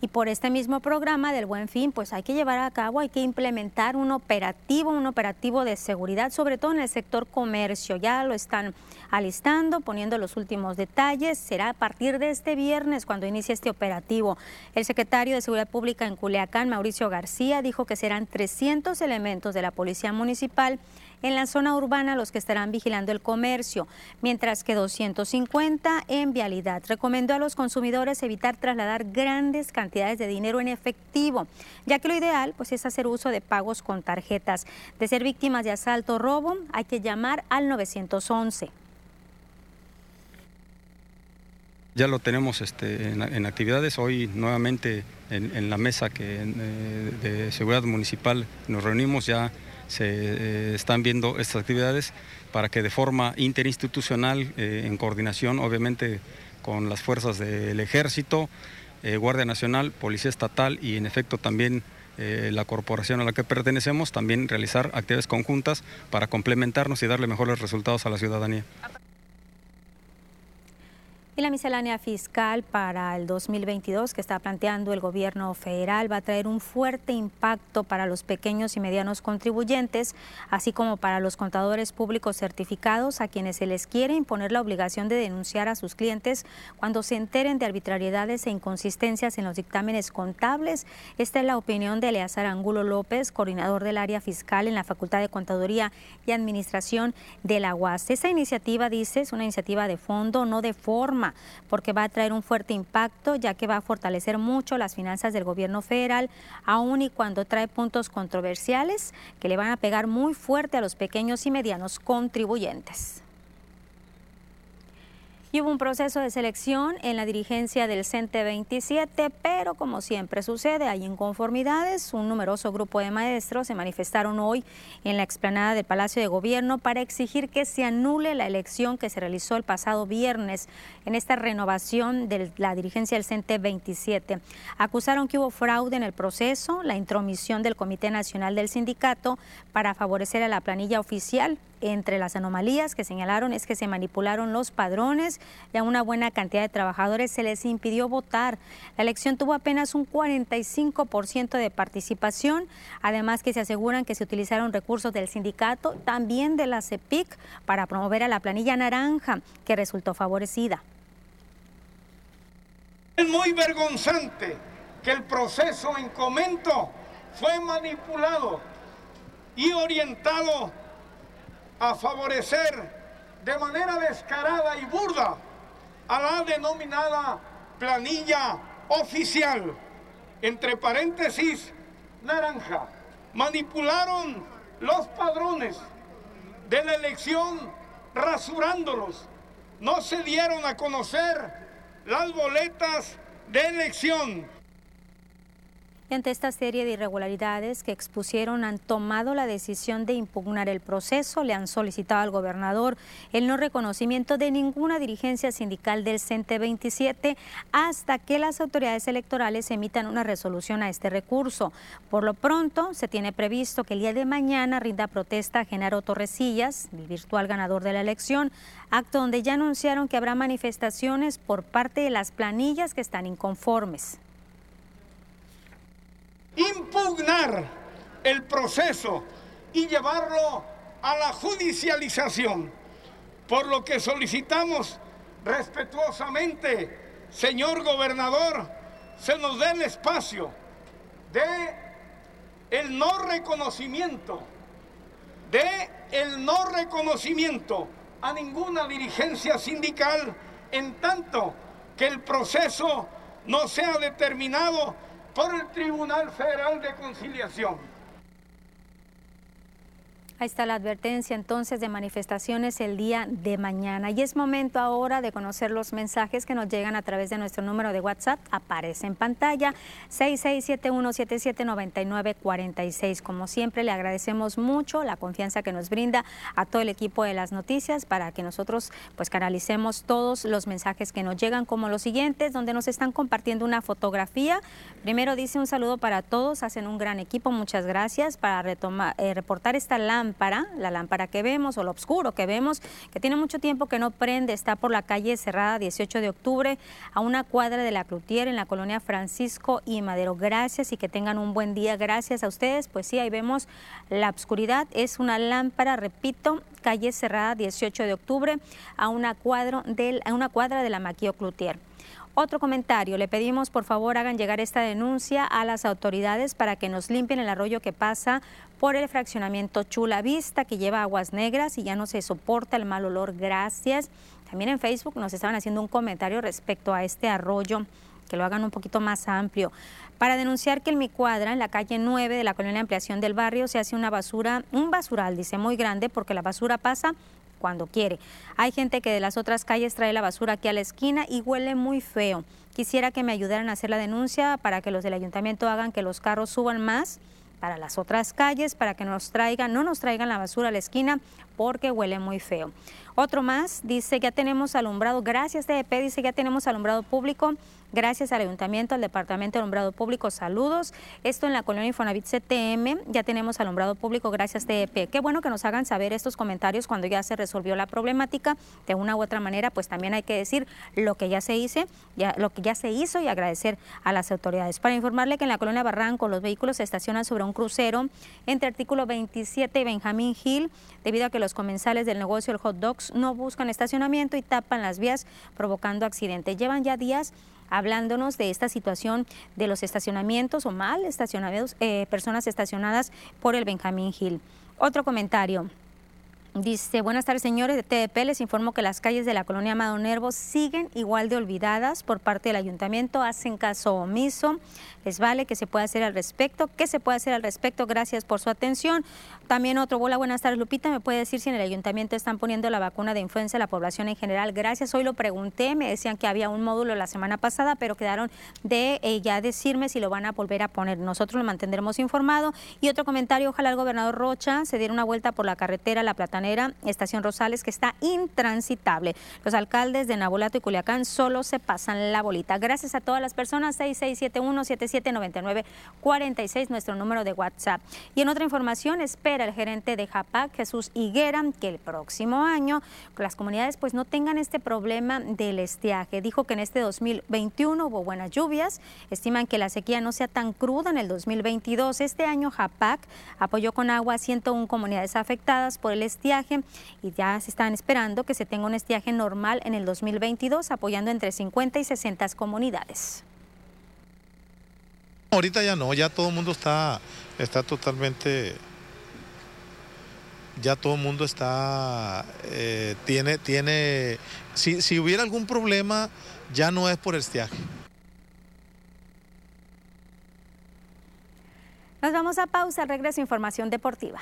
Speaker 1: Y por este mismo programa del Buen Fin, pues hay que llevar a cabo, hay que implementar un operativo, un operativo de seguridad, sobre todo en el sector comercio. Ya lo están alistando, poniendo los últimos detalles. Será a partir de este viernes cuando inicie este operativo. El secretario de Seguridad Pública en Culiacán, Mauricio García, dijo que serán 300 elementos de la Policía Municipal en la zona urbana los que estarán vigilando el comercio, mientras que 250 en vialidad. Recomendó a los consumidores evitar trasladar grandes cantidades de dinero en efectivo, ya que lo ideal pues, es hacer uso de pagos con tarjetas. De ser víctimas de asalto o robo, hay que llamar al 911
Speaker 15: ya lo tenemos este, en, actividades. Hoy nuevamente en, la mesa que, eh, de seguridad municipal nos reunimos, ya se eh, están viendo estas actividades para que de forma interinstitucional, eh, en coordinación obviamente con las fuerzas del Ejército, eh, Guardia Nacional, Policía Estatal y en efecto también la corporación a la que pertenecemos, también realizar actividades conjuntas para complementarnos y darle mejores resultados a la ciudadanía.
Speaker 1: Y la miscelánea fiscal para el 2022 que está planteando el gobierno federal va a traer un fuerte impacto para los pequeños y medianos contribuyentes, así como para los contadores públicos certificados a quienes se les quiere imponer la obligación de denunciar a sus clientes cuando se enteren de arbitrariedades e inconsistencias en los dictámenes contables. Esta es la opinión de Eleazar Angulo López, coordinador del área fiscal en la Facultad de Contaduría y Administración de la UAS. Esta iniciativa, dice, es una iniciativa de fondo, no de forma porque va a traer un fuerte impacto, ya que va a fortalecer mucho las finanzas del gobierno federal, aun y cuando trae puntos controversiales que le van a pegar muy fuerte a los pequeños y medianos contribuyentes. Y hubo un proceso de selección en la dirigencia del CENTE 27, pero como siempre sucede, hay inconformidades. Un numeroso grupo de maestros se manifestaron hoy en la explanada del Palacio de Gobierno para exigir que se anule la elección que se realizó el pasado viernes en esta renovación de la dirigencia del CENTE 27. Acusaron que hubo fraude en el proceso, la intromisión del Comité Nacional del Sindicato para favorecer a la planilla oficial entre las anomalías que señalaron es que se manipularon los padrones y a una buena cantidad de trabajadores se les impidió votar. La elección tuvo apenas un 45% de participación, además que se aseguran que se utilizaron recursos del sindicato, también de la CEPIC, para promover a la planilla naranja, que resultó favorecida.
Speaker 16: Es muy vergonzante que el proceso en comento fue manipulado y orientado a favorecer de manera descarada y burda a la denominada planilla oficial, entre paréntesis, naranja. Manipularon los padrones de la elección rasurándolos. No se dieron a conocer las boletas de elección
Speaker 1: ante esta serie de irregularidades que expusieron han tomado la decisión de impugnar el proceso, le han solicitado al gobernador el no reconocimiento de ninguna dirigencia sindical del CENTE 27 hasta que las autoridades electorales emitan una resolución a este recurso. Por lo pronto, se tiene previsto que el día de mañana rinda protesta a Genaro Torresillas, el virtual ganador de la elección, acto donde ya anunciaron que habrá manifestaciones por parte de las planillas que están inconformes.
Speaker 16: Impugnar el proceso y llevarlo a la judicialización, por lo que solicitamos respetuosamente, señor gobernador, se nos dé el espacio de el no reconocimiento, de el no reconocimiento a ninguna dirigencia sindical en tanto que el proceso no sea determinado por el Tribunal Federal de Conciliación.
Speaker 1: Ahí está la advertencia entonces de manifestaciones el día de mañana. Y es momento ahora de conocer los mensajes que nos llegan a través de nuestro número de WhatsApp. Aparece en pantalla 6671779946. Como siempre, le agradecemos mucho la confianza que nos brinda a todo el equipo de las noticias para que nosotros pues canalicemos todos los mensajes que nos llegan como los siguientes, donde nos están compartiendo una fotografía. Primero dice un saludo para todos, hacen un gran equipo, muchas gracias para retomar, eh, reportar esta lámpara lámpara, la lámpara que vemos o lo oscuro que vemos, que tiene mucho tiempo que no prende, está por la calle cerrada 18 de octubre, a una cuadra de la Cloutier en la colonia Francisco y Madero. Gracias y que tengan un buen día. Gracias a ustedes. Pues sí, ahí vemos la oscuridad. Es una lámpara, repito, calle cerrada 18 de octubre, a una, cuadro del, a una cuadra de la Maquio Cloutier. Otro comentario, le pedimos por favor hagan llegar esta denuncia a las autoridades para que nos limpien el arroyo que pasa por el fraccionamiento Chula Vista que lleva aguas negras y ya no se soporta el mal olor. Gracias. También en Facebook nos estaban haciendo un comentario respecto a este arroyo que lo hagan un poquito más amplio, para denunciar que en mi cuadra, en la calle 9 de la colonia de ampliación del barrio, se hace una basura, un basural, dice, muy grande, porque la basura pasa cuando quiere. Hay gente que de las otras calles trae la basura aquí a la esquina y huele muy feo. Quisiera que me ayudaran a hacer la denuncia para que los del ayuntamiento hagan que los carros suban más para las otras calles, para que nos traigan, no nos traigan la basura a la esquina porque huele muy feo. Otro más dice, ya tenemos alumbrado, gracias TDP, dice, ya tenemos alumbrado público Gracias al Ayuntamiento, al Departamento de Alumbrado Público, saludos. Esto en la colonia Infonavit CTM, ya tenemos alumbrado público, gracias TEP. Qué bueno que nos hagan saber estos comentarios cuando ya se resolvió la problemática. De una u otra manera, pues también hay que decir lo que ya se hizo, lo que ya se hizo y agradecer a las autoridades. Para informarle que en la colonia Barranco los vehículos se estacionan sobre un crucero entre artículo 27 y Benjamín Hill, debido a que los comensales del negocio el hot dogs no buscan estacionamiento y tapan las vías provocando accidentes. Llevan ya días hablándonos de esta situación de los estacionamientos o mal estacionados, eh, personas estacionadas por el Benjamín Hill. Otro comentario. Dice, buenas tardes señores de TDP, les informo que las calles de la colonia Amado Nervo siguen igual de olvidadas por parte del ayuntamiento, hacen caso omiso, les vale que se pueda hacer al respecto, qué se puede hacer al respecto, gracias por su atención. También otro, hola, buenas tardes Lupita, ¿me puede decir si en el ayuntamiento están poniendo la vacuna de influenza a la población en general? Gracias, hoy lo pregunté, me decían que había un módulo la semana pasada, pero quedaron de eh, ya decirme si lo van a volver a poner. Nosotros lo mantendremos informado. Y otro comentario, ojalá el gobernador Rocha se diera una vuelta por la carretera La Platana Estación Rosales, que está intransitable. Los alcaldes de Nabolato y Culiacán solo se pasan la bolita. Gracias a todas las personas, 6671-7799-46, nuestro número de WhatsApp. Y en otra información, espera el gerente de JAPAC, Jesús Higuera, que el próximo año las comunidades pues no tengan este problema del estiaje. Dijo que en este 2021 hubo buenas lluvias, estiman que la sequía no sea tan cruda en el 2022. Este año JAPAC apoyó con agua a 101 comunidades afectadas por el estiaje y ya se están esperando que se tenga un estiaje normal en el 2022, apoyando entre 50 y 60 comunidades.
Speaker 17: Ahorita ya no, ya todo el mundo está, está totalmente, ya todo el mundo está, eh, tiene, tiene, si, si hubiera algún problema, ya no es por estiaje.
Speaker 1: Nos vamos a pausa, regreso información deportiva.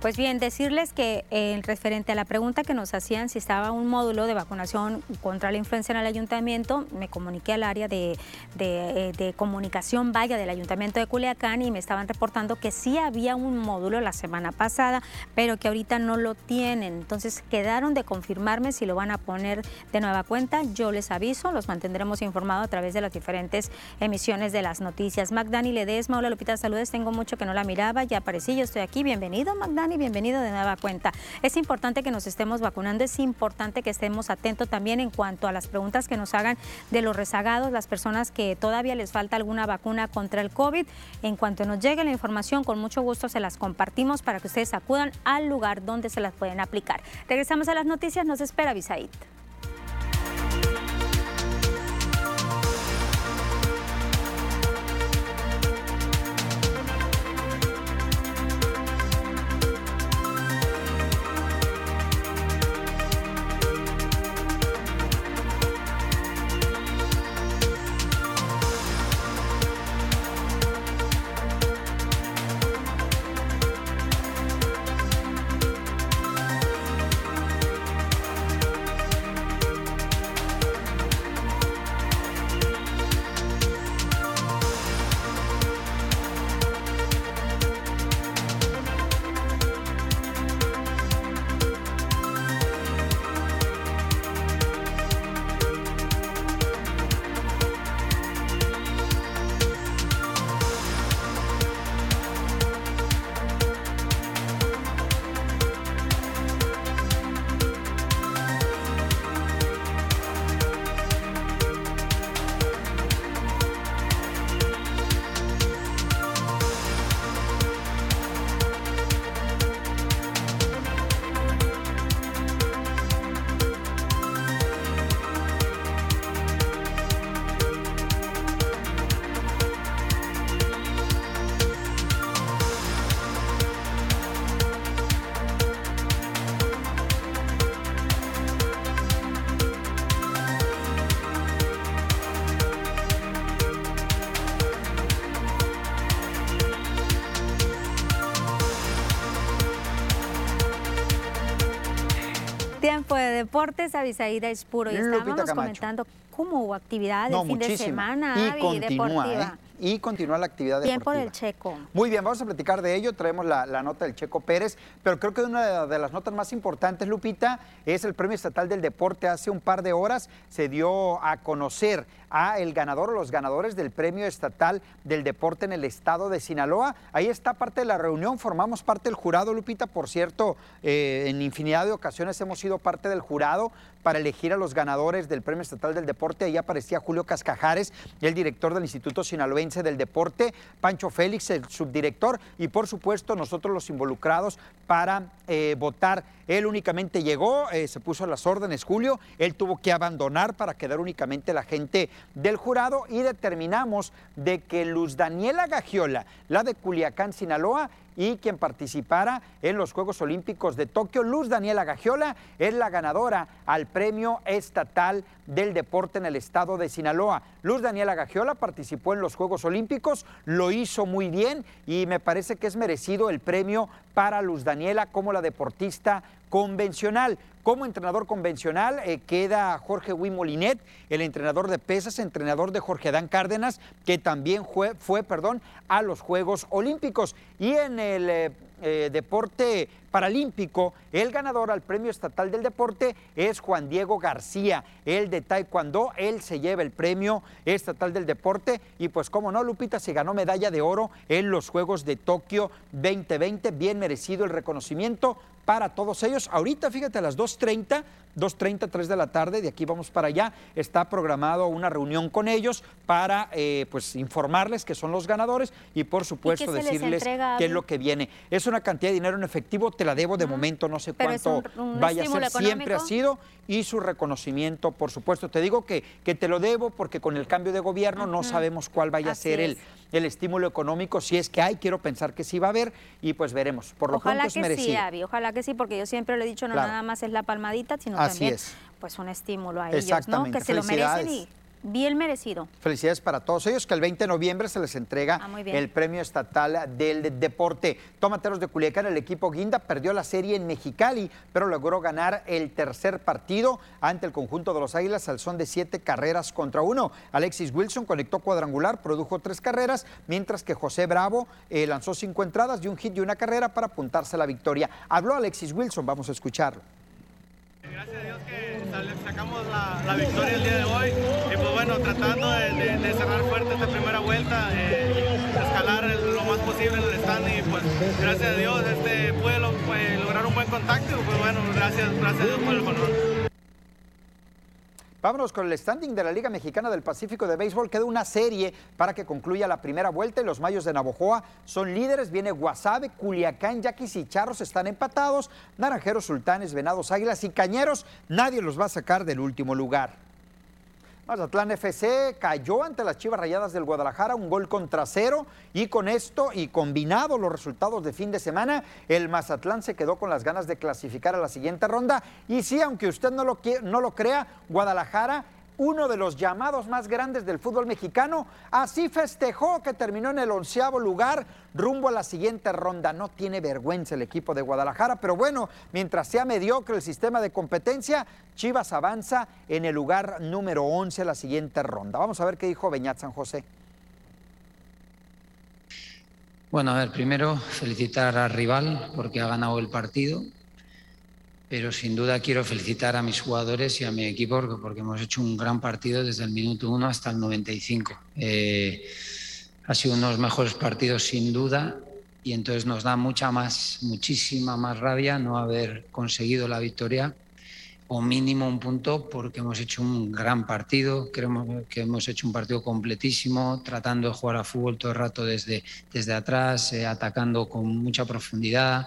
Speaker 1: Pues bien, decirles que en referente a la pregunta que nos hacían si estaba un módulo de vacunación contra la influenza en el ayuntamiento, me comuniqué al área de, de, comunicación vaya del ayuntamiento de Culiacán y me estaban reportando que sí había un módulo la semana pasada, pero que ahorita no lo tienen. Entonces quedaron de confirmarme si lo van a poner de nueva cuenta. Yo les aviso, los mantendremos informados a través de las diferentes emisiones de las noticias. Magdani Ledesma, hola Lupita, saludos, tengo mucho que no la miraba, ya aparecí, yo estoy aquí, bienvenido Magdani Y bienvenido de nueva cuenta. Es importante que nos estemos vacunando, es importante que estemos atentos también en cuanto a las preguntas que nos hagan de los rezagados, las personas que todavía les falta alguna vacuna contra el COVID. En cuanto nos llegue la información, con mucho gusto se las compartimos para que ustedes acudan al lugar donde se las pueden aplicar. Regresamos a las noticias, nos espera Visaid. Deportes, Avisaída es puro. Y estábamos comentando cómo hubo actividad de fin de semana
Speaker 18: y, deportiva. ¿eh? y continúa la actividad
Speaker 1: Tiempo del Checo.
Speaker 18: Muy bien, vamos a platicar de ello. Traemos la, nota del Checo Pérez, pero creo que una de las notas más importantes, Lupita, es el Premio Estatal del Deporte. Hace un par de horas se dio a conocer a el ganador o los ganadores del Premio Estatal del Deporte en el estado de Sinaloa. Ahí está parte de la reunión, formamos parte del jurado, Lupita. Por cierto, eh, en infinidad de ocasiones hemos sido parte del jurado para elegir a los ganadores del Premio Estatal del Deporte. Ahí aparecía Julio Cascajares, el director del Instituto Sinaloense del Deporte, Pancho Félix, el subdirector, y por supuesto nosotros los involucrados para eh, votar. Él únicamente llegó, eh, se puso a las órdenes Julio, él tuvo que abandonar para quedar únicamente la gente del jurado y determinamos de que Luz Daniela Gagiola, la de Culiacán, Sinaloa, y quien participara en los Juegos Olímpicos de Tokio. Luz Daniela Gagiola es la ganadora al Premio Estatal del Deporte en el estado de Sinaloa. Luz Daniela Gagiola participó en los Juegos Olímpicos, lo hizo muy bien y me parece que es merecido el premio para Luz Daniela como la deportista convencional. Como entrenador convencional eh, queda Jorge Wimolinet, el entrenador de pesas, entrenador de Jorge Adán Cárdenas, que también fue, fue perdón, a los Juegos Olímpicos. Y en el eh, eh, deporte paralímpico, el ganador al Premio Estatal del Deporte es Juan Diego García, el de Taekwondo. Él se lleva el Premio Estatal del Deporte y pues como no, Lupita se ganó medalla de oro en los Juegos de Tokio 2020. Bien merecido el reconocimiento para todos ellos. Ahorita, fíjate, a las 2.30 2.30, 3 de la tarde, de aquí vamos para allá. Está programado una reunión con ellos para eh, pues informarles que son los ganadores y por supuesto decirles qué es lo que viene. Es una cantidad de dinero en efectivo, te la debo de momento, no sé cuánto vaya a ser, siempre ha sido y su reconocimiento, por supuesto. Te digo que, que te lo debo porque con el cambio de gobierno no sabemos cuál vaya a ser el, el estímulo económico, si es que hay, quiero pensar que sí va a haber y pues veremos. Por lo
Speaker 1: ojalá
Speaker 18: pronto es
Speaker 1: que sí, Abby, ojalá que sí, porque yo siempre le he dicho, no nada más es la palmadita, sino también pues un estímulo a ellos, ¿no? Que se lo merecen y bien merecido.
Speaker 18: Felicidades para todos ellos, que el 20 de noviembre se les entrega ah, el Premio Estatal del Deporte. Tomateros de Culiacán, el equipo Guinda perdió la serie en Mexicali, pero logró ganar el tercer partido ante el conjunto de los Águilas al son de siete carreras contra uno. Alexis Wilson conectó cuadrangular, produjo tres carreras, mientras que José Bravo eh, lanzó cinco entradas y un hit y una carrera para apuntarse a la victoria. Habló Alexis Wilson, vamos a escucharlo.
Speaker 19: Gracias a Dios que sacamos la, victoria el día de hoy y pues bueno, tratando de, cerrar fuerte esta primera vuelta. Eh, escalar lo más posible el stand y pues gracias a Dios este pude pues, lograr un buen contacto y pues bueno, gracias, gracias a Dios por el honor.
Speaker 18: Vámonos con el standing de la Liga Mexicana del Pacífico de Béisbol. Queda una serie para que concluya la primera vuelta y los Mayos de Navojoa son líderes. Viene Guasave, Culiacán, Yaquis y Charros están empatados. Naranjeros, Sultanes, Venados, Águilas y Cañeros. Nadie los va a sacar del último lugar. Mazatlán FC cayó ante las Chivas Rayadas del Guadalajara, un gol contra cero, y con esto y combinado los resultados de fin de semana, el Mazatlán se quedó con las ganas de clasificar a la siguiente ronda. Y sí, aunque usted no lo, no lo crea, Guadalajara uno de los llamados más grandes del fútbol mexicano, así festejó que terminó en el onceavo lugar rumbo a la siguiente ronda. No tiene vergüenza el equipo de Guadalajara, pero bueno, mientras sea mediocre el sistema de competencia, Chivas avanza en el lugar número 11 a la siguiente ronda. Vamos a ver qué dijo Beñat San José.
Speaker 20: Bueno, a ver, primero felicitar al rival porque ha ganado el partido pero sin duda quiero felicitar a mis jugadores y a mi equipo porque, hemos hecho un gran partido desde el minuto 1 hasta el 95. Eh, ha sido uno de los mejores partidos sin duda y entonces nos da mucha más, muchísima más rabia no haber conseguido la victoria o mínimo un punto porque hemos hecho un gran partido, creemos que hemos hecho un partido completísimo, tratando de jugar a fútbol todo el rato desde, desde atrás, eh, atacando con mucha profundidad.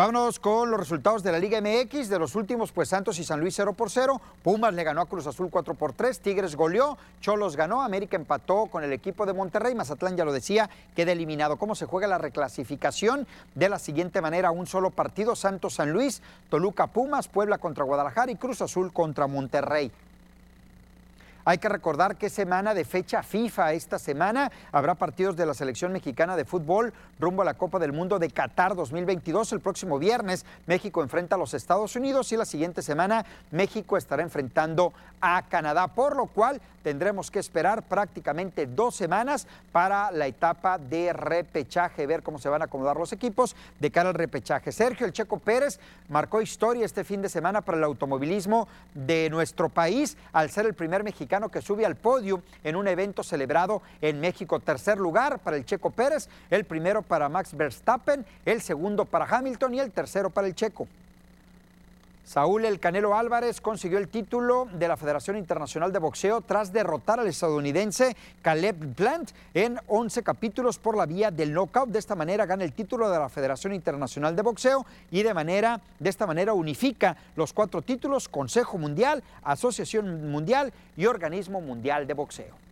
Speaker 18: Vámonos con los resultados de la Liga MX. De los últimos, pues Santos y San Luis 0 por 0. Pumas le ganó a Cruz Azul 4 por 3. Tigres goleó. Cholos ganó. América empató con el equipo de Monterrey. Mazatlán ya lo decía, queda eliminado. ¿Cómo se juega la reclasificación? De la siguiente manera, un solo partido. Santos San Luis, Toluca Pumas, Puebla contra Guadalajara y Cruz Azul contra Monterrey. Hay que recordar que semana de fecha FIFA esta semana habrá partidos de la selección mexicana de fútbol rumbo a la Copa del Mundo de Qatar 2022. El próximo viernes México enfrenta a los Estados Unidos y la siguiente semana México estará enfrentando a Canadá, por lo cual tendremos que esperar prácticamente dos semanas para la etapa de repechaje, ver cómo se van a acomodar los equipos de cara al repechaje. Sergio El Checo Pérez marcó historia este fin de semana para el automovilismo de nuestro país al ser el primer mexicano que sube al podio en un evento celebrado en México. Tercer lugar para el Checo Pérez, el primero para Max Verstappen, el segundo para Hamilton y el tercero para el Checo. Saúl El Canelo Álvarez consiguió el título de la Federación Internacional de Boxeo tras derrotar al estadounidense Caleb Plant en 11 capítulos por la vía del knockout. De esta manera gana el título de la Federación Internacional de Boxeo y de manera de esta manera unifica los cuatro títulos: Consejo Mundial, Asociación Mundial y Organismo Mundial de Boxeo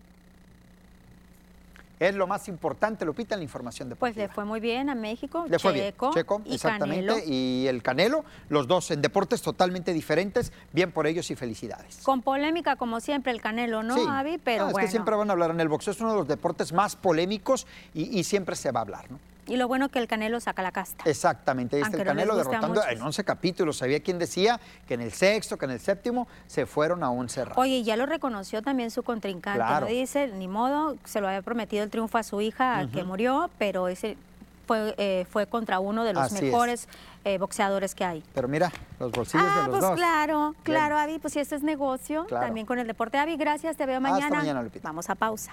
Speaker 18: es lo más importante, Lupita, en la información deportiva.
Speaker 1: Pues le fue muy bien a México,
Speaker 18: le fue Checo, Checo y exactamente, y el Canelo, los dos en deportes totalmente diferentes, bien por ellos y felicidades.
Speaker 1: Con polémica como siempre el Canelo, ¿no, Avi? Pero
Speaker 18: bueno. Es que siempre van a hablar en el boxeo, es uno de los deportes más polémicos y, y siempre se va a hablar, ¿no?
Speaker 1: Y lo bueno que el Canelo saca la casta.
Speaker 18: Exactamente, ahí está el Canelo derrotando en 11 capítulos. Había quien decía que en el sexto, que en el séptimo se fueron a 11 rounds.
Speaker 1: Oye, ya lo reconoció también su contrincante. Claro. Dice, ni modo, se lo había prometido el triunfo a su hija que murió, pero ese fue, eh, fue contra uno de los mejores eh, boxeadores que hay.
Speaker 18: Pero mira, los bolsillos de
Speaker 1: los
Speaker 18: pues
Speaker 1: dos. claro, claro, Avi, pues si este es negocio, también con el deporte. Avi, gracias, te veo mañana.
Speaker 18: Hasta mañana, Lupita.
Speaker 1: Vamos a pausa.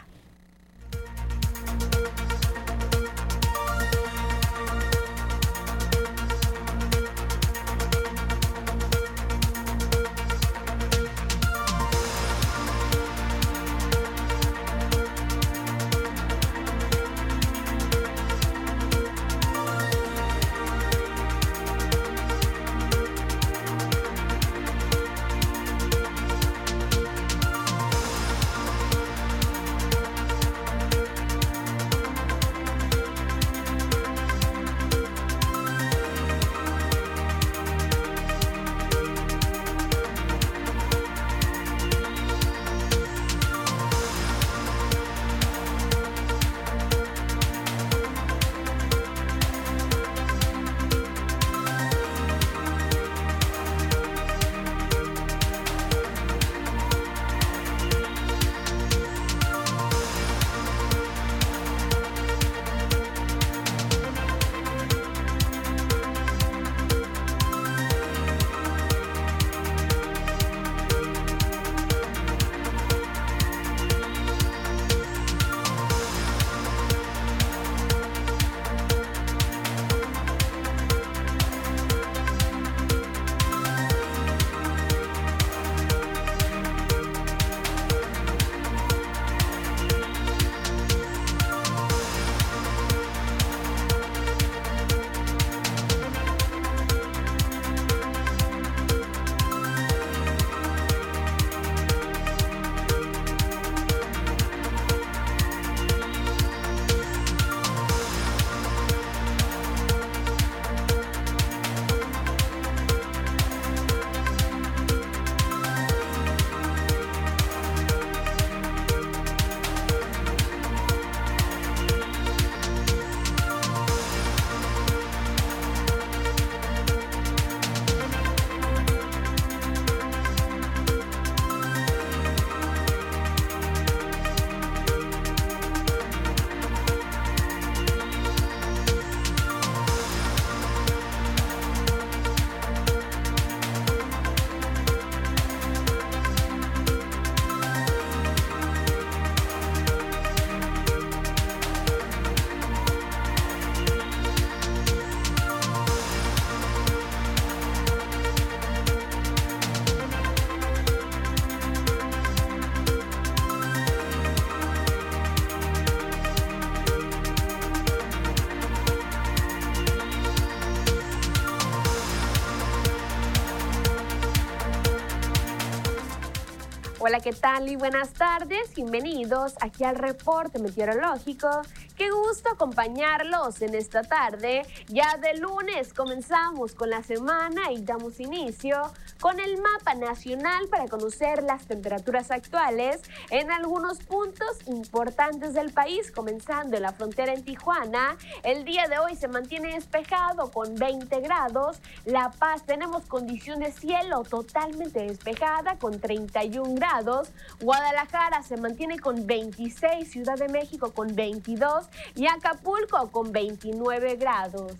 Speaker 21: Hola, ¿qué tal y buenas tardes? Bienvenidos aquí al reporte meteorológico. Qué gusto acompañarlos en esta tarde. Ya de lunes comenzamos con la semana y damos inicio con el mapa nacional para conocer las temperaturas actuales en algunos puntos importantes del país, comenzando en la frontera en Tijuana. El día de hoy se mantiene despejado con 20 grados. La Paz tenemos condición de cielo totalmente despejada con 31 grados. Guadalajara se mantiene con 26, Ciudad de México con 22 y Acapulco con 29 grados.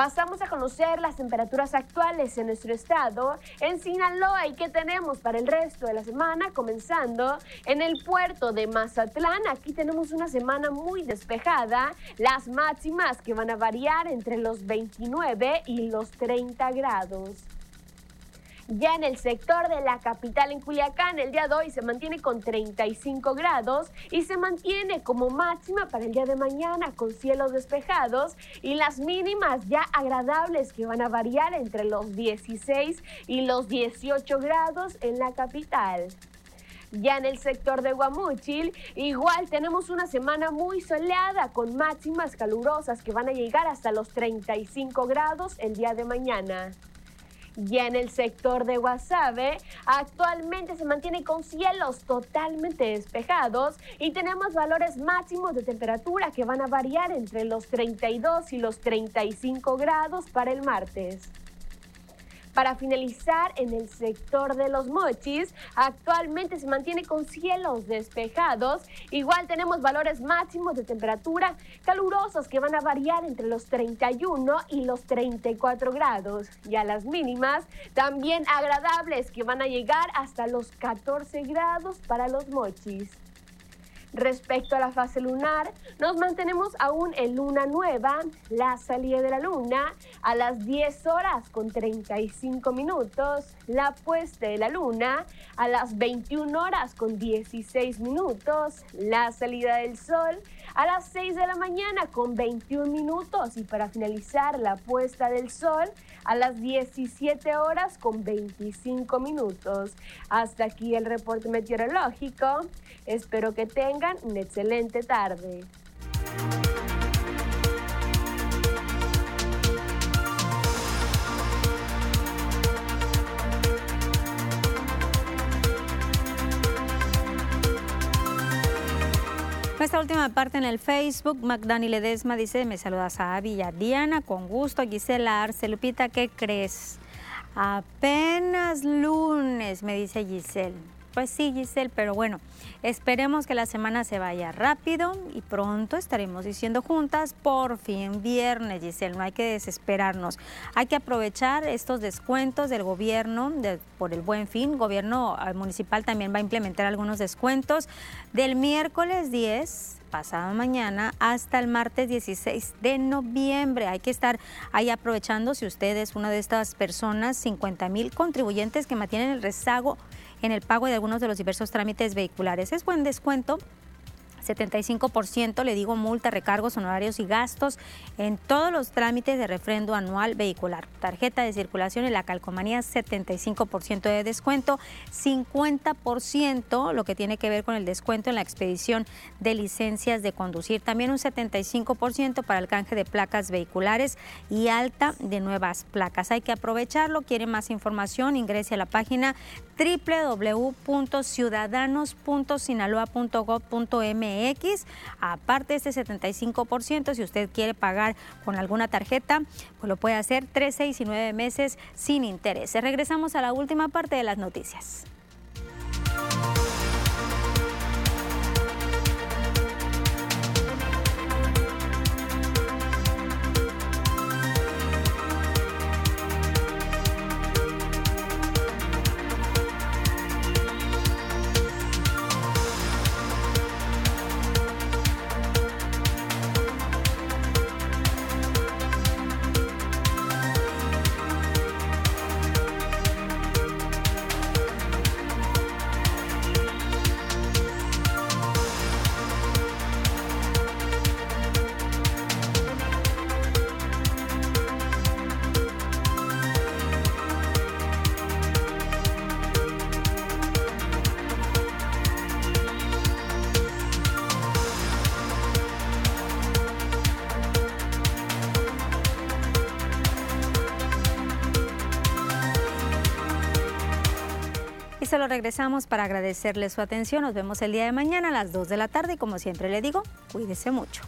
Speaker 21: Pasamos a conocer las temperaturas actuales en nuestro estado, en Sinaloa y qué tenemos para el resto de la semana, comenzando en el puerto de Mazatlán. Aquí tenemos una semana muy despejada, las máximas que van a variar entre los 29 y los 30 grados. Ya en el sector de la capital en Culiacán, el día de hoy se mantiene con 35 grados y se mantiene como máxima para el día de mañana con cielos despejados y las mínimas ya agradables que van a variar entre los 16 y los 18 grados en la capital. Ya en el sector de Guamúchil, igual tenemos una semana muy soleada con máximas calurosas que van a llegar hasta los 35 grados el día de mañana. Ya en el sector de Guasave, actualmente se mantiene con cielos totalmente despejados y tenemos valores máximos de temperatura que van a variar entre los 32 y los 35 grados para el martes. Para finalizar, en el sector de los mochis, actualmente se mantiene con cielos despejados. Igual tenemos valores máximos de temperatura calurosos que van a variar entre los 31 y los 34 grados. Y a las mínimas, también agradables que van a llegar hasta los 14 grados para los mochis. Respecto a la fase lunar, nos mantenemos aún en luna nueva, la salida de la luna a las 10 horas con 35 minutos, la puesta de la luna a las 21 horas con 16 minutos, la salida del sol a las 6 de la mañana con 21 minutos y para finalizar la puesta del sol a las 17 horas con 25 minutos. Hasta aquí el reporte meteorológico. Espero que tengan una excelente tarde.
Speaker 1: Nuestra última parte en el Facebook, Magdani Ledesma dice, me saludas a Villa Diana, con gusto, Gisela Arce, Lupita, ¿qué crees? Apenas lunes, me dice Giselle. Pues sí, Giselle, pero bueno, esperemos que la semana se vaya rápido y pronto estaremos diciendo juntas, por fin viernes, Giselle, no hay que desesperarnos. Hay que aprovechar estos descuentos del gobierno por el buen fin. Gobierno eh, municipal también va a implementar algunos descuentos del miércoles 10 pasado mañana hasta el martes 16 de noviembre. Hay que estar ahí aprovechando si usted es una de estas personas, 50 mil contribuyentes que mantienen el rezago en el pago de algunos de los diversos trámites vehiculares. Es buen descuento 75%, le digo, multa, recargos, honorarios y gastos en todos los trámites de refrendo anual vehicular. Tarjeta de circulación y la calcomanía, 75% de descuento, 50% lo que tiene que ver con el descuento en la expedición de licencias de conducir, también un 75% para el canje de placas vehiculares y alta de nuevas placas. Hay que aprovecharlo, quiere más información, ingrese a la página www.ciudadanos.sinaloa.gov.mx. Aparte de este 75%, si usted quiere pagar con alguna tarjeta, pues lo puede hacer 3, 6 y 9 meses sin interés. Regresamos a la última parte de las noticias. Regresamos para agradecerle su atención. Nos vemos el día de mañana a las 2 de la tarde y como siempre le digo, cuídese mucho.